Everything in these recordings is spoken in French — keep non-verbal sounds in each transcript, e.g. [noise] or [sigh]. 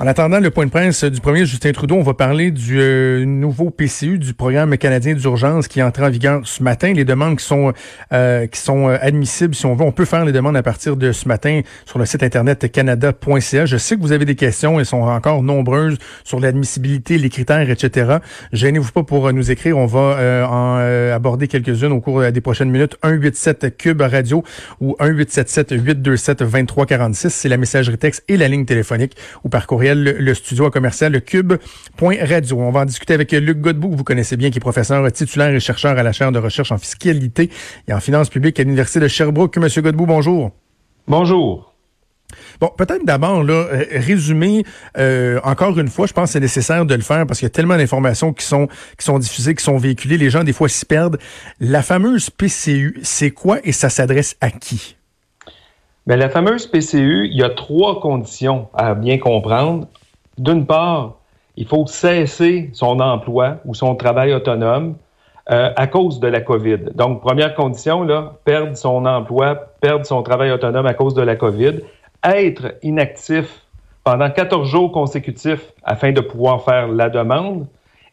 En attendant le point de presse du premier Justin Trudeau, on va parler du euh, nouveau PCU, du programme canadien d'urgence qui est entré en vigueur ce matin. Les demandes qui sont euh, qui sont euh, admissibles, si on veut, on peut faire les demandes à partir de ce matin sur le site internet canada.ca. Je sais que vous avez des questions, elles sont encore nombreuses sur l'admissibilité, les critères, etc. Gênez-vous pas pour nous écrire, on va en aborder quelques-unes au cours des prochaines minutes. 187 Cube Radio ou 1877 827 2346, c'est la messagerie texte et la ligne téléphonique ou par courriel le, studio commercial le cube.radio. On va en discuter avec Luc Godbout, que vous connaissez bien, qui est professeur titulaire et chercheur à la chaire de recherche en fiscalité et en finances publiques à l'Université de Sherbrooke. Monsieur Godbout, bonjour. Bonjour. Bon, peut-être d'abord, là, euh, résumer, euh, encore une fois, je pense que c'est nécessaire de le faire parce qu'il y a tellement d'informations qui sont, qui sont diffusées, qui sont véhiculées. Les gens, des fois, s'y perdent. La fameuse PCU, c'est quoi et ça s'adresse à qui? Bien, la fameuse PCU, il y a trois conditions à bien comprendre. D'une part, il faut cesser son emploi ou son travail autonome euh, à cause de la COVID. Donc, première condition, perdre son emploi, perdre son travail autonome à cause de la COVID, être inactif pendant 14 jours consécutifs afin de pouvoir faire la demande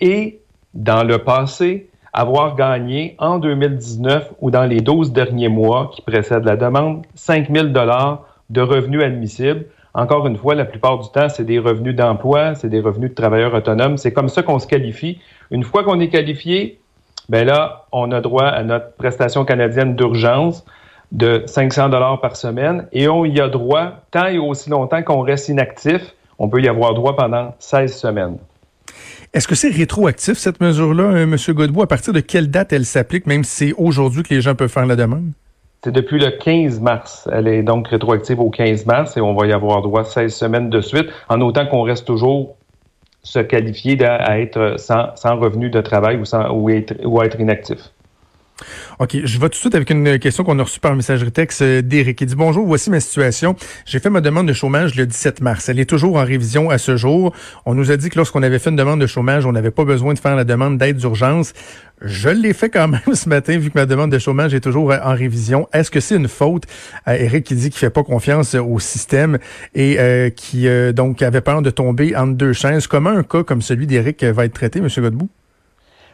et, dans le passé, avoir gagné en 2019 ou dans les 12 derniers mois qui précèdent la demande 5 000 de revenus admissibles. Encore une fois, la plupart du temps, c'est des revenus d'emploi, c'est des revenus de travailleurs autonomes. C'est comme ça qu'on se qualifie. Une fois qu'on est qualifié, ben là, on a droit à notre prestation canadienne d'urgence de 500 dollars par semaine et on y a droit tant et aussi longtemps qu'on reste inactif. On peut y avoir droit pendant 16 semaines. Est-ce que c'est rétroactif, cette mesure-là, euh, M. Godbout? À partir de quelle date elle s'applique, même si c'est aujourd'hui que les gens peuvent faire la demande? C'est depuis le 15 mars. Elle est donc rétroactive au 15 mars et on va y avoir droit 16 semaines de suite, en autant qu'on reste toujours se qualifier à être sans, revenu de travail ou, ou, ou être inactif. OK, je vais tout de suite avec une question qu'on a reçue par messagerie texte euh, d'Éric. Il dit Bonjour, voici ma situation. J'ai fait ma demande de chômage le 17 mars. Elle est toujours en révision à ce jour. On nous a dit que lorsqu'on avait fait une demande de chômage, on n'avait pas besoin de faire la demande d'aide d'urgence. Je l'ai fait quand même [laughs] ce matin, vu que ma demande de chômage est toujours en révision. Est-ce que c'est une faute? Euh, Eric qui dit qu'il fait pas confiance au système et euh, qui donc avait peur de tomber entre deux chaises? Comment un cas comme celui d'Éric va être traité, M. Godbout?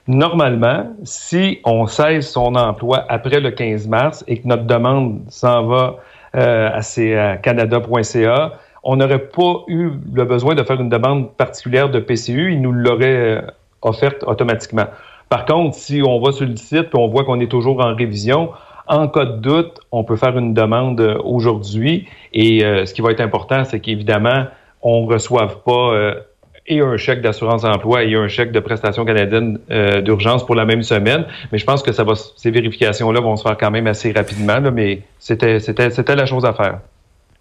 Normalement, si on cesse son emploi après le 15 mars et que notre demande s'en va euh, à, canada.ca, on n'aurait pas eu le besoin de faire une demande particulière de PCU, il nous l'aurait euh, offerte automatiquement. Par contre, si on va sur le site et on voit qu'on est toujours en révision, en cas de doute, on peut faire une demande euh, aujourd'hui. Et ce qui va être important, c'est qu'évidemment, on ne reçoive pas et un chèque d'assurance emploi et un chèque de prestation canadienne euh, d'urgence pour la même semaine. Mais je pense que ça va, ces vérifications-là vont se faire quand même assez rapidement, mais c'était, c'était, c'était la chose à faire.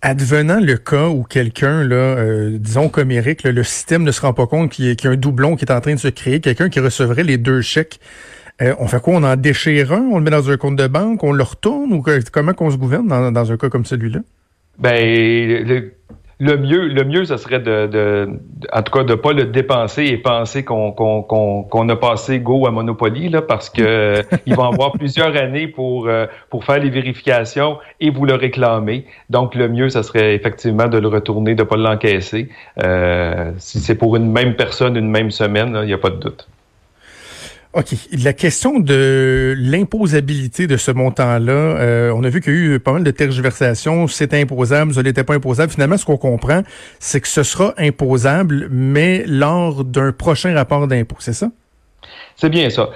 Advenant le cas où quelqu'un, là, euh, disons comme Eric, le système ne se rend pas compte qu'il y, a un doublon qui est en train de se créer, quelqu'un qui recevrait les deux chèques, euh, on fait quoi? On en déchire un, on le met dans un compte de banque, on le retourne ou comment qu'on se gouverne dans, dans un cas comme celui-là? Ben, le, le mieux, le mieux, ce serait de, de, en tout cas, de pas le dépenser et penser qu'on qu'on qu'on a passé go à Monopoly, là, parce que [laughs] ils vont avoir plusieurs années pour euh, pour faire les vérifications et vous le réclamer. Donc, le mieux, ce serait effectivement de le retourner, de pas l'encaisser. Euh, si c'est pour une même personne, une même semaine, il n'y a pas de doute. OK. La question de l'imposabilité de ce montant-là, euh, on a vu qu'il y a eu pas mal de tergiversations. C'est imposable, ça n'était pas imposable. Finalement, ce qu'on comprend, c'est que ce sera imposable, mais lors d'un prochain rapport d'impôt, c'est ça? C'est bien ça.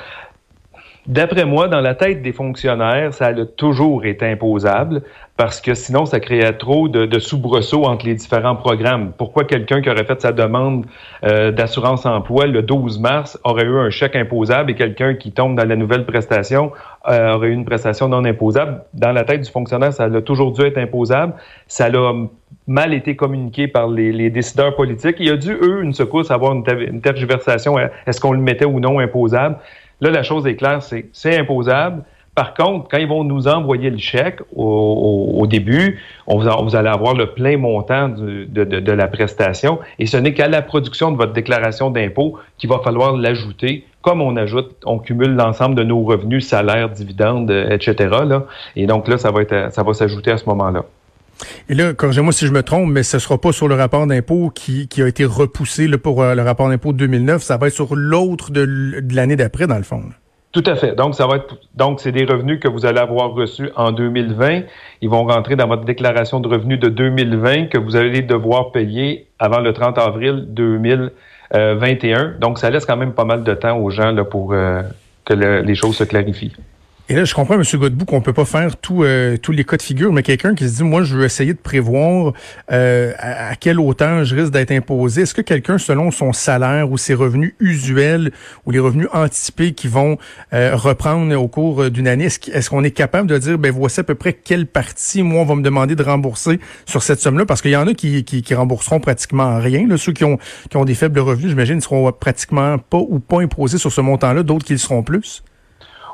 D'après moi, dans la tête des fonctionnaires, ça a toujours été imposable parce que sinon, ça créait trop de, de soubresauts entre les différents programmes. Pourquoi quelqu'un qui aurait fait sa demande euh, d'assurance emploi le 12 mars aurait eu un chèque imposable et quelqu'un qui tombe dans la nouvelle prestation euh, aurait eu une prestation non imposable? Dans la tête du fonctionnaire, ça a toujours dû être imposable. Ça a mal été communiqué par les, décideurs politiques. Il y a dû, eux, une secousse, avoir une, une tergiversation. Est-ce qu'on le mettait ou non imposable? Là, la chose est claire, c'est c'est imposable. Par contre, quand ils vont nous envoyer le chèque au, début, vous, allez avoir le plein montant de, la prestation et ce n'est qu'à la production de votre déclaration d'impôt qu'il va falloir l'ajouter, comme on ajoute, on cumule l'ensemble de nos revenus, salaires, dividendes, etc. Et donc là, ça va être, ça va s'ajouter à ce moment-là. Et là, corrigez-moi si je me trompe, mais ce ne sera pas sur le rapport d'impôt qui, qui a été repoussé pour euh, le rapport d'impôt 2009, ça va être sur l'autre de, l'année d'après, dans le fond. Tout à fait. Donc, ça va être donc c'est des revenus que vous allez avoir reçus en 2020. Ils vont rentrer dans votre déclaration de revenus de 2020 que vous allez devoir payer avant le 30 avril 2021. Donc, ça laisse quand même pas mal de temps aux gens là, pour euh, que les choses se clarifient. Et là, je comprends, M. Godbout, qu'on peut pas faire tout, euh, tous les cas de figure, mais quelqu'un qui se dit, moi, je veux essayer de prévoir euh, à, quelle hauteur je risque d'être imposé. Est-ce que quelqu'un, selon son salaire ou ses revenus usuels ou les revenus anticipés qui vont euh, reprendre au cours d'une année, est-ce qu'on est, capable de dire, ben voici à peu près quelle partie, moi, on va me demander de rembourser sur cette somme-là? Parce qu'il y en a qui, qui, qui, rembourseront pratiquement rien. Là. Ceux qui ont, qui ont des faibles revenus, j'imagine, ne seront pratiquement pas ou pas imposés sur ce montant-là, d'autres qui le seront plus.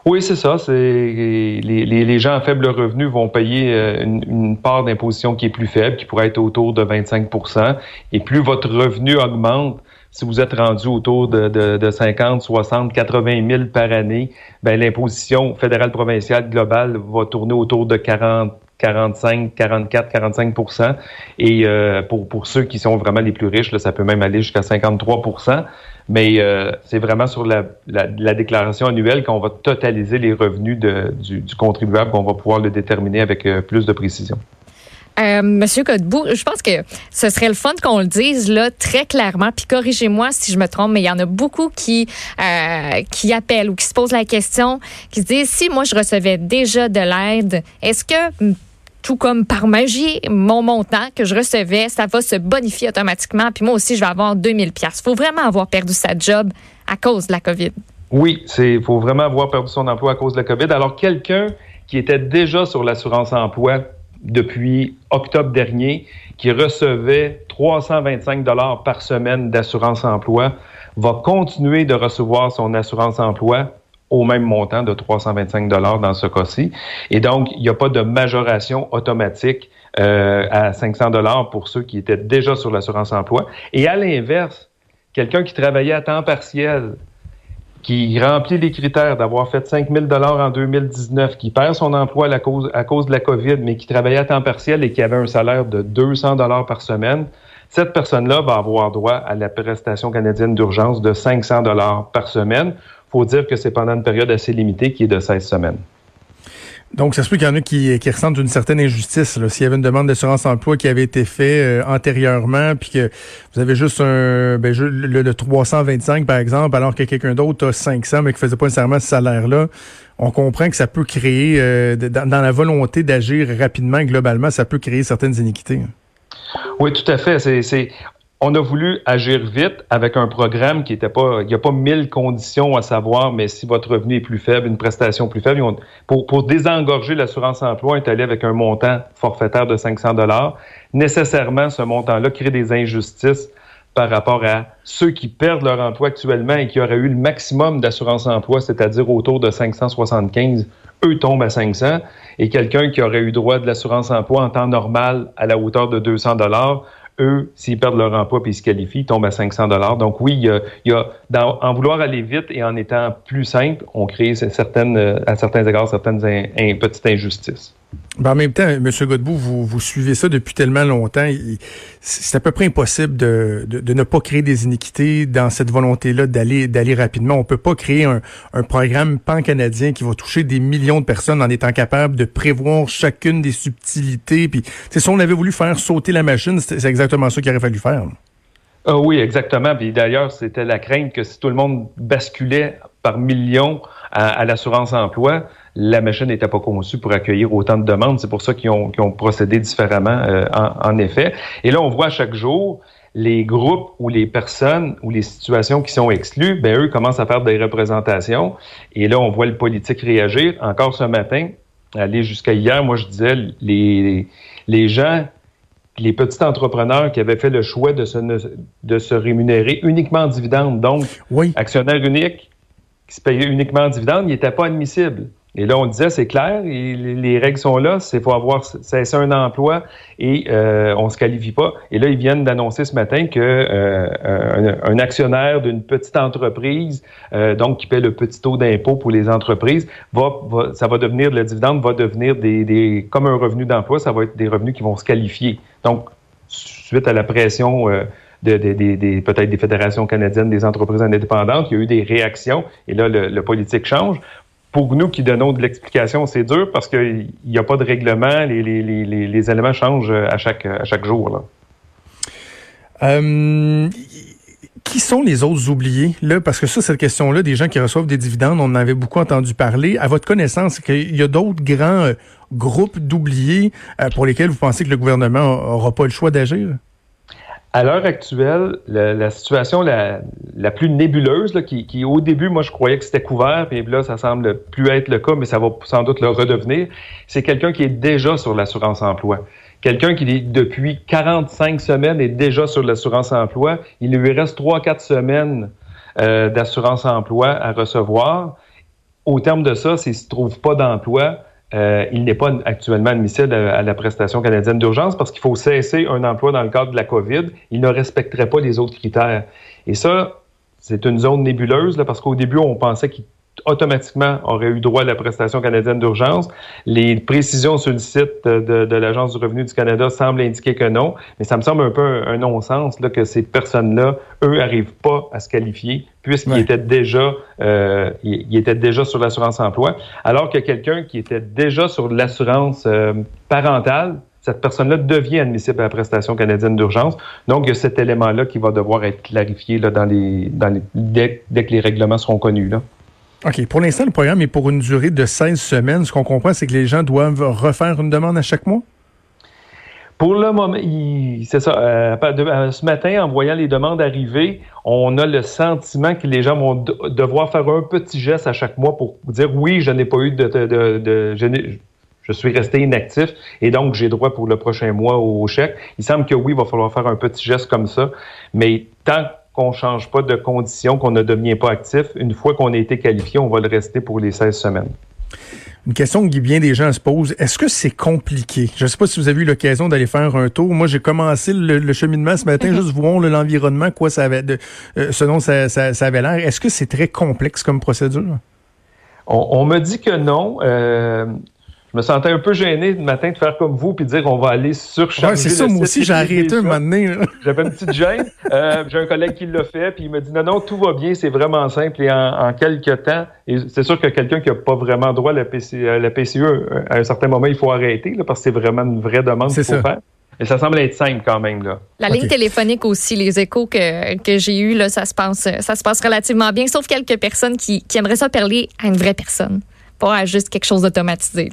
Oui, c'est ça. C'est les, les, gens à faible revenu vont payer euh, une, part d'imposition qui est plus faible, qui pourrait être autour de 25% Et plus votre revenu augmente, si vous êtes rendu autour de, de, de 50, 60, 80 000 par année, ben, l'imposition fédérale provinciale globale va tourner autour de 40 45, 44, 45% Et euh, pour, pour ceux qui sont vraiment les plus riches, là, ça peut même aller jusqu'à 53 Mais euh, c'est vraiment sur la, la, déclaration annuelle qu'on va totaliser les revenus du, contribuable, qu'on va pouvoir le déterminer avec euh, plus de précision. Euh, Monsieur Godbout, je pense que ce serait le fun qu'on le dise là très clairement. Puis corrigez-moi si je me trompe, mais il y en a beaucoup qui euh, qui appellent ou qui se posent la question, qui se disent si moi je recevais déjà de l'aide, est-ce que tout comme par magie, mon montant que je recevais, ça va se bonifier automatiquement. Puis moi aussi, je vais avoir 2000 pièces. Faut vraiment avoir perdu sa job à cause de la COVID. Oui, c'est faut vraiment avoir perdu son emploi à cause de la COVID. Alors quelqu'un qui était déjà sur l'assurance emploi depuis octobre dernier, qui recevait 325 dollars par semaine d'assurance emploi, va continuer de recevoir son assurance emploi au même montant de 325 dollars dans ce cas-ci. Et donc, il n'y a pas de majoration automatique euh, à 500 dollars pour ceux qui étaient déjà sur l'assurance emploi. Et à l'inverse, quelqu'un qui travaillait à temps partiel, qui remplit les critères d'avoir fait 5 000 en 2019, qui perd son emploi à cause, à cause de la COVID, mais qui travaillait à temps partiel et qui avait un salaire de 200 par semaine, cette personne-là va avoir droit à la prestation canadienne d'urgence de 500 par semaine. Faut dire que c'est pendant une période assez limitée qui est de 16 semaines. Donc, ça se peut qu'il y en a qui, qui ressentent une certaine injustice. S'il y avait une demande d'assurance emploi qui avait été faite euh, antérieurement, puis que vous avez juste un ben, le, 325, par exemple, alors que quelqu'un d'autre a 500, mais qui faisait pas nécessairement ce salaire-là, on comprend que ça peut créer, euh, dans, dans, la volonté d'agir rapidement, globalement, ça peut créer certaines iniquités. Oui, tout à fait. C'est, on a voulu agir vite avec un programme qui n'était pas, il n'y a pas mille conditions à savoir, mais si votre revenu est plus faible, une prestation plus faible, pour, désengorger l'assurance emploi, on est allé avec un montant forfaitaire de 500 dollars. Nécessairement, ce montant-là crée des injustices par rapport à ceux qui perdent leur emploi actuellement et qui auraient eu le maximum d'assurance emploi, c'est-à-dire autour de 575, eux tombent à 500, et quelqu'un qui aurait eu droit de l'assurance emploi en temps normal à la hauteur de 200 dollars eux, s'ils perdent leur emploi puis ils se qualifient, ils tombent à 500 dollars. Donc oui, il y a, en vouloir aller vite et en étant plus simple, on crée certaines, euh, à certains égards certaines petites injustices. Ben en même temps, M. Godbout, vous, vous suivez ça depuis tellement longtemps. C'est à peu près impossible de, de, ne pas créer des iniquités dans cette volonté-là d'aller d'aller rapidement. On peut pas créer un, un programme pan-canadien qui va toucher des millions de personnes en étant capable de prévoir chacune des subtilités. Puis, si on avait voulu faire sauter la machine, c'est exactement ça qu'il aurait fallu faire. Ah oui, exactement. Puis d'ailleurs, c'était la crainte que si tout le monde basculait par millions à, l'assurance emploi, la machine n'était pas conçue pour accueillir autant de demandes. C'est pour ça qu'ils ont, ont, procédé différemment, euh, en, effet. Et là, on voit chaque jour les groupes ou les personnes ou les situations qui sont exclues, ben eux commencent à faire des représentations. Et là, on voit le politique réagir. Encore ce matin, aller jusqu'à hier, moi je disais, les, les gens les petits entrepreneurs qui avaient fait le choix de se, de se rémunérer uniquement en dividendes, donc actionnaire unique, qui se payait uniquement en dividendes, il n'était pas admissible. Et là, on disait, c'est clair, les règles sont là, c'est faut avoir cessé un emploi et euh, on se qualifie pas. Et là, ils viennent d'annoncer ce matin que euh, un, actionnaire d'une petite entreprise, euh, donc qui paie le petit taux d'impôt pour les entreprises, va, ça va devenir, le dividende va devenir des, des comme un revenu d'emploi, ça va être des revenus qui vont se qualifier. Donc, suite à la pression euh, de, peut-être des fédérations canadiennes des entreprises indépendantes, il y a eu des réactions et là, le, le politique change pour nous qui donnons de l'explication, c'est dur parce qu'il n'y a pas de règlement, les, éléments changent à chaque, jour. Euh, qui sont les autres oubliés là? Parce que ça, cette question-là, des gens qui reçoivent des dividendes, on en avait beaucoup entendu parler. À votre connaissance, qu'il y a d'autres grands euh, groupes d'oubliés euh, pour lesquels vous pensez que le gouvernement n'aura pas le choix d'agir? À l'heure actuelle, la, situation la, plus nébuleuse, qui, au début, moi, je croyais que c'était couvert, puis là, ça semble plus être le cas, mais ça va sans doute le redevenir, c'est quelqu'un qui est déjà sur l'assurance emploi. Quelqu'un qui, depuis 45 semaines, est déjà sur l'assurance emploi. Il lui reste 3-4 semaines euh, d'assurance emploi à recevoir. Au terme de ça, s'il ne se trouve pas d'emploi, euh, il n'est pas actuellement admissible à, la prestation canadienne d'urgence parce qu'il faut cesser un emploi dans le cadre de la COVID. Il ne respecterait pas les autres critères. Et ça, c'est une zone nébuleuse là, parce qu'au début, on pensait qu'il automatiquement aurait eu droit à la prestation canadienne d'urgence. Les précisions sur le site de, de l'Agence du revenu du Canada semblent indiquer que non, mais ça me semble un peu un, non-sens là, que ces personnes-là, eux, n'arrivent pas à se qualifier puisqu'ils étaient déjà euh, ils, étaient déjà sur l'assurance emploi, alors que quelqu'un qui était déjà sur l'assurance euh, parentale, cette personne-là devient admissible à la prestation canadienne d'urgence. Donc, il y a cet élément-là qui va devoir être clarifié là, dans les, dans les, dès, dès que les règlements seront connus. Là. OK. Pour l'instant, le programme est pour une durée de 16 semaines. Ce qu'on comprend, c'est que les gens doivent refaire une demande à chaque mois? Pour le moment, c'est ça. Euh, euh, ce matin, en voyant les demandes arriver, on a le sentiment que les gens vont devoir faire un petit geste à chaque mois pour dire oui, je n'ai pas eu de, de, je, suis resté inactif et donc j'ai droit pour le prochain mois au chèque. Il semble que oui, il va falloir faire un petit geste comme ça, mais tant qu'on ne change pas de conditions, qu'on ne devient pas actif, une fois qu'on a été qualifié, on va le rester pour les 16 semaines. Une question que bien des gens se posent, est-ce que c'est compliqué? Je ne sais pas si vous avez eu l'occasion d'aller faire un tour. Moi, j'ai commencé le, cheminement ce matin, mm-hmm. juste voir l'environnement, quoi ça avait, de, euh, ce dont ça, avait l'air. Est-ce que c'est très complexe comme procédure? On, me dit que non. Euh, je me sentais un peu gêné le matin de faire comme vous puis de dire on va aller surcharger. Ouais, c'est ça, moi aussi, j'ai arrêté un moment donné. [laughs] J'avais une petite gêne. Euh, j'ai un collègue qui l'a fait, puis il m'a dit non, non, tout va bien, c'est vraiment simple et en, quelques temps. Et c'est sûr que quelqu'un qui n'a pas vraiment droit à la, PCE, euh, à un certain moment, il faut arrêter parce que c'est vraiment une vraie demande qu'il faut faire. Et ça semble être simple quand même. Là. La ligne téléphonique aussi, les échos que, que j'ai eus, là, ça, se passe, ça se passe relativement bien, sauf quelques personnes qui, qui aimeraient ça parler à une vraie personne, pas juste quelque chose d'automatisé.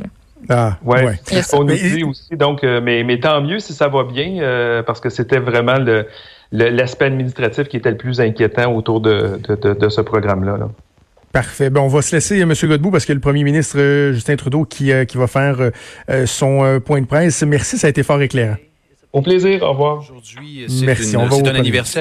Ah, ouais. ouais. On nous dit aussi, donc, euh, mais, mais tant mieux si ça va bien, euh, parce que c'était vraiment le, l'aspect administratif qui était le plus inquiétant autour de, de, de, ce programme-là. Parfait. Bon, on va se laisser, M. Godbout, parce que le premier ministre euh, Justin Trudeau qui, qui va faire son point de presse. Merci, ça a été fort éclairant. Au plaisir, au revoir. Aujourd'hui, c'est un anniversaire.